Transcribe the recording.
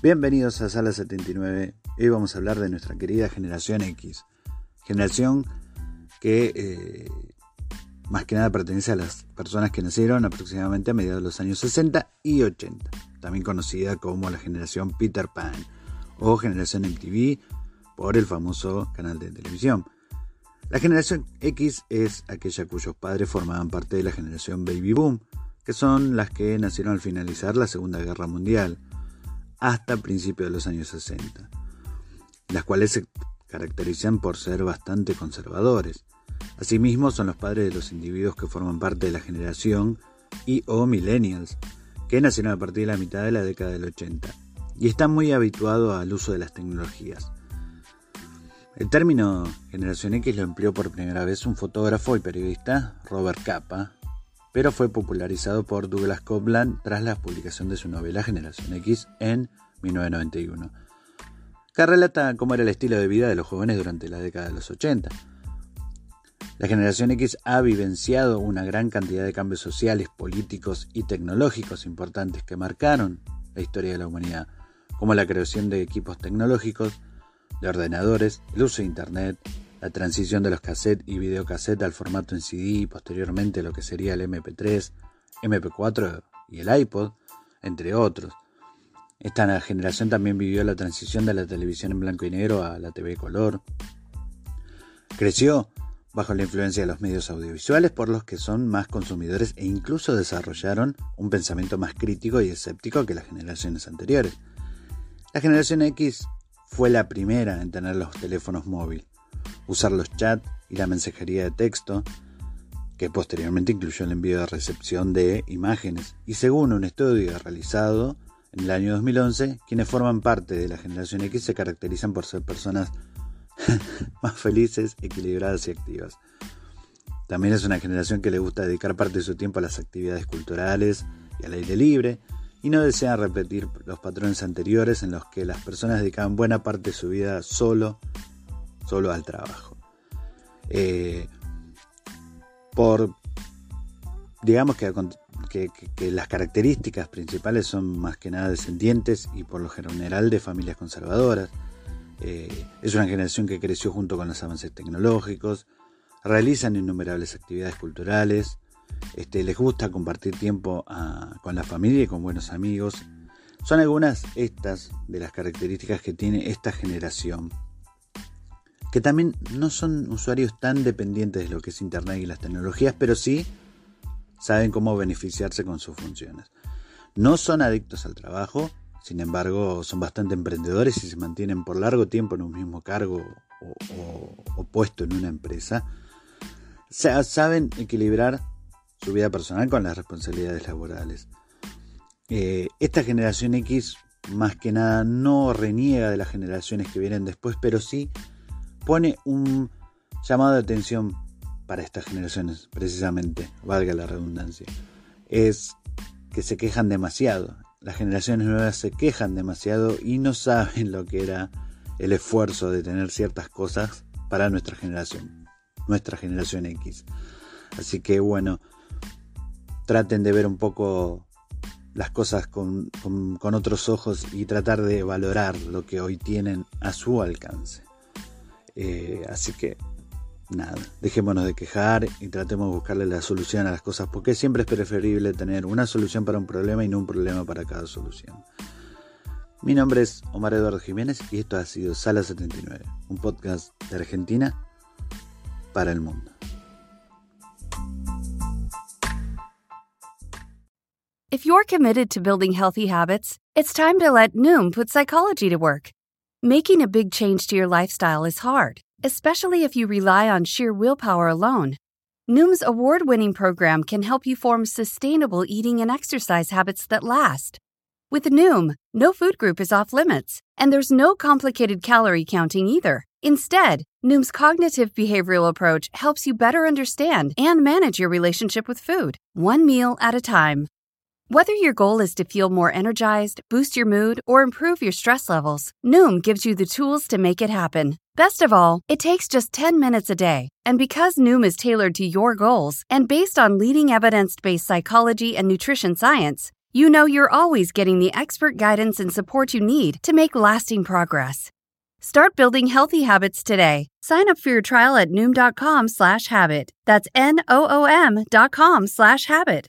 Bienvenidos a Sala 79. Hoy vamos a hablar de nuestra querida generación X. Generación que eh, más que nada pertenece a las personas que nacieron aproximadamente a mediados de los años 60 y 80. También conocida como la generación Peter Pan o generación MTV por el famoso canal de televisión. La generación X es aquella cuyos padres formaban parte de la generación Baby Boom, que son las que nacieron al finalizar la Segunda Guerra Mundial hasta principios de los años 60, las cuales se caracterizan por ser bastante conservadores. Asimismo, son los padres de los individuos que forman parte de la generación y o millennials, que nacieron a partir de la mitad de la década del 80 y están muy habituados al uso de las tecnologías. El término generación X lo empleó por primera vez un fotógrafo y periodista, Robert Capa, pero fue popularizado por Douglas Copeland tras la publicación de su novela Generación X en 1991, que relata cómo era el estilo de vida de los jóvenes durante la década de los 80. La generación X ha vivenciado una gran cantidad de cambios sociales, políticos y tecnológicos importantes que marcaron la historia de la humanidad, como la creación de equipos tecnológicos, de ordenadores, el uso de Internet, la transición de los cassettes y videocassettes al formato en CD y posteriormente lo que sería el MP3, MP4 y el iPod, entre otros. Esta generación también vivió la transición de la televisión en blanco y negro a la TV color. Creció bajo la influencia de los medios audiovisuales por los que son más consumidores e incluso desarrollaron un pensamiento más crítico y escéptico que las generaciones anteriores. La generación X fue la primera en tener los teléfonos móviles, usar los chats y la mensajería de texto, que posteriormente incluyó el envío de recepción de imágenes. Y según un estudio realizado en el año 2011, quienes forman parte de la generación X se caracterizan por ser personas más felices, equilibradas y activas. También es una generación que le gusta dedicar parte de su tiempo a las actividades culturales y al aire libre, y no desean repetir los patrones anteriores en los que las personas dedicaban buena parte de su vida solo, solo al trabajo. Eh, por, digamos que, las características principales son más que nada descendientes y por lo general de familias conservadoras. Eh, es una generación que creció junto con los avances tecnológicos, realizan innumerables actividades culturales, este, les gusta compartir tiempo ah, con la familia y con buenos amigos. Son algunas estas de las características que tiene esta generación, que también no son usuarios tan dependientes de lo que es Internet y las tecnologías, pero sí saben cómo beneficiarse con sus funciones. No son adictos al trabajo, sin embargo son bastante emprendedores y se mantienen por largo tiempo en un mismo cargo o, puesto en una empresa. saben equilibrar su vida personal con las responsabilidades laborales. Eh, esta generación X más que nada no reniega de las generaciones que vienen después, pero sí pone un llamado de atención para estas generaciones, precisamente, valga la redundancia, es que se quejan demasiado. Las generaciones nuevas se quejan demasiado y no saben lo que era el esfuerzo de tener ciertas cosas para nuestra generación, nuestra generación X. Así que bueno, traten de ver un poco las cosas con, otros ojos y tratar de valorar lo que hoy tienen a su alcance. Eh, así que nada, dejémonos de quejar y tratemos de buscarle la solución a las cosas, porque siempre es preferible tener una solución para un problema y no un problema para cada solución. Mi nombre es Omar Eduardo Jiménez y esto ha sido Sala 79, un podcast de Argentina para el mundo. If you're committed to building healthy habits, it's time to let Noom put psychology to work. Making a big change to your lifestyle is hard especially if you rely on sheer willpower alone. Noom's award winning program can help you form sustainable eating and exercise habits that last. With Noom, no food group is off limits, and there's no complicated calorie counting either. Instead, Noom's cognitive behavioral approach helps you better understand and manage your relationship with food, one meal at a time. Whether your goal is to feel more energized, boost your mood, or improve your stress levels, Noom gives you the tools to make it happen. Best of all, it takes just 10 minutes a day. And because Noom is tailored to your goals and based on leading evidence based psychology and nutrition science, you know you're always getting the expert guidance and support you need to make lasting progress. Start building healthy habits today. Sign up for your trial at noom.com slash habit. That's N-O-O-M dot com slash habit.